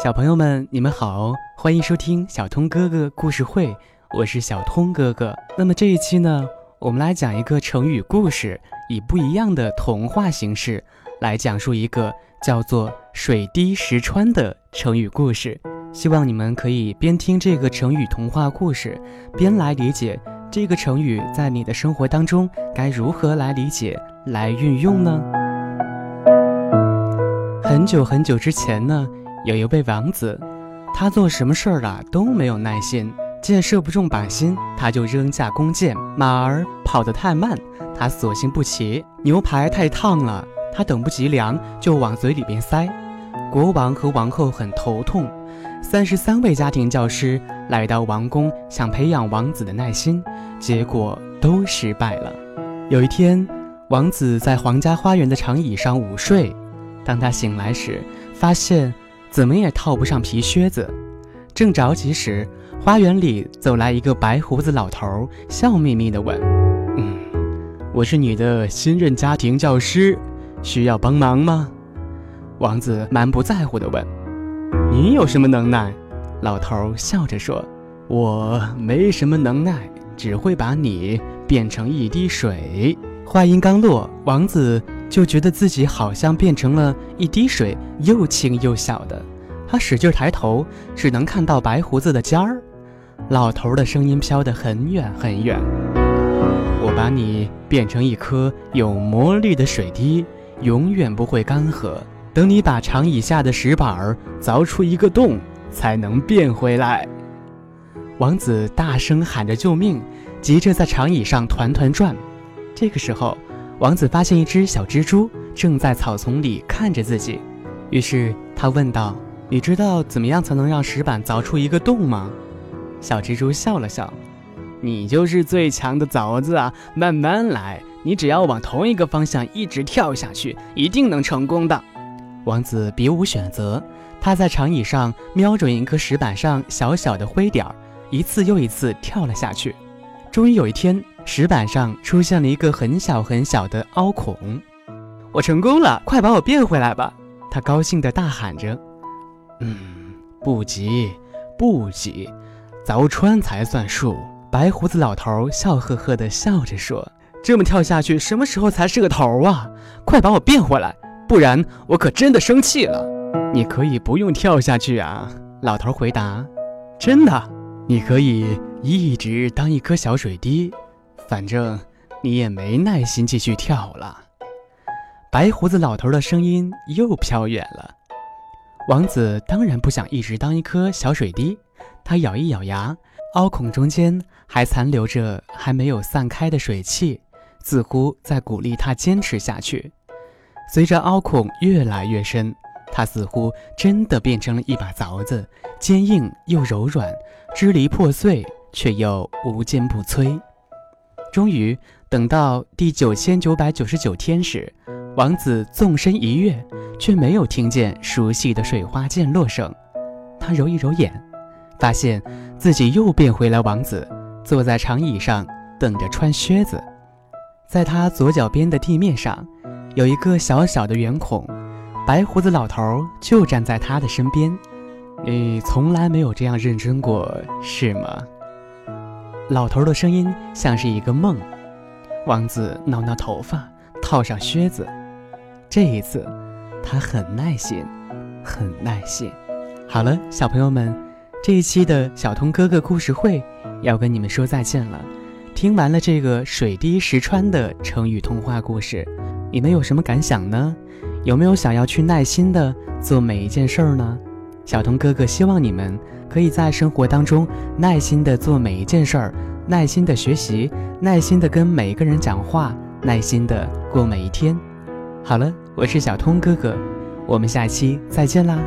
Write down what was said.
小朋友们，你们好，欢迎收听小通哥哥故事会，我是小通哥哥。那么这一期呢，我们来讲一个成语故事，以不一样的童话形式来讲述一个叫做“水滴石穿”的成语故事。希望你们可以边听这个成语童话故事，边来理解这个成语在你的生活当中该如何来理解、来运用呢？很久很久之前呢。有一位王子，他做什么事儿啊都没有耐心。箭射不中靶心，他就扔下弓箭；马儿跑得太慢，他索性不骑；牛排太烫了，他等不及凉就往嘴里边塞。国王和王后很头痛，三十三位家庭教师来到王宫，想培养王子的耐心，结果都失败了。有一天，王子在皇家花园的长椅上午睡，当他醒来时，发现。怎么也套不上皮靴子，正着急时，花园里走来一个白胡子老头，笑眯眯地问：“嗯，我是你的新任家庭教师，需要帮忙吗？”王子满不在乎地问：“你有什么能耐？”老头笑着说：“我没什么能耐，只会把你变成一滴水。”话音刚落，王子。就觉得自己好像变成了一滴水，又轻又小的。他使劲抬头，只能看到白胡子的尖儿。老头的声音飘得很远很远：“我把你变成一颗有魔力的水滴，永远不会干涸。等你把长椅下的石板儿凿出一个洞，才能变回来。”王子大声喊着救命，急着在长椅上团团转。这个时候。王子发现一只小蜘蛛正在草丛里看着自己，于是他问道：“你知道怎么样才能让石板凿出一个洞吗？”小蜘蛛笑了笑：“你就是最强的凿子啊！慢慢来，你只要往同一个方向一直跳下去，一定能成功的。”王子别无选择，他在长椅上瞄准一颗石板上小小的灰点儿，一次又一次跳了下去。终于有一天。石板上出现了一个很小很小的凹孔，我成功了！快把我变回来吧！他高兴地大喊着。嗯，不急，不急，凿穿才算数。白胡子老头笑呵呵地笑着说：“这么跳下去，什么时候才是个头啊？快把我变回来，不然我可真的生气了。”你可以不用跳下去啊，老头回答：“真的，你可以一直当一颗小水滴。”反正你也没耐心继续跳了。白胡子老头的声音又飘远了。王子当然不想一直当一颗小水滴，他咬一咬牙，凹孔中间还残留着还没有散开的水汽，似乎在鼓励他坚持下去。随着凹孔越来越深，他似乎真的变成了一把凿子，坚硬又柔软，支离破碎却又无坚不摧。终于等到第九千九百九十九天时，王子纵身一跃，却没有听见熟悉的水花溅落声。他揉一揉眼，发现自己又变回了王子，坐在长椅上等着穿靴子。在他左脚边的地面上，有一个小小的圆孔，白胡子老头就站在他的身边。你从来没有这样认真过，是吗？老头的声音像是一个梦。王子挠挠头发，套上靴子。这一次，他很耐心，很耐心。好了，小朋友们，这一期的小通哥哥故事会要跟你们说再见了。听完了这个水滴石穿的成语童话故事，你们有什么感想呢？有没有想要去耐心的做每一件事儿呢？小通哥哥希望你们。可以在生活当中耐心的做每一件事儿，耐心的学习，耐心的跟每一个人讲话，耐心的过每一天。好了，我是小通哥哥，我们下期再见啦。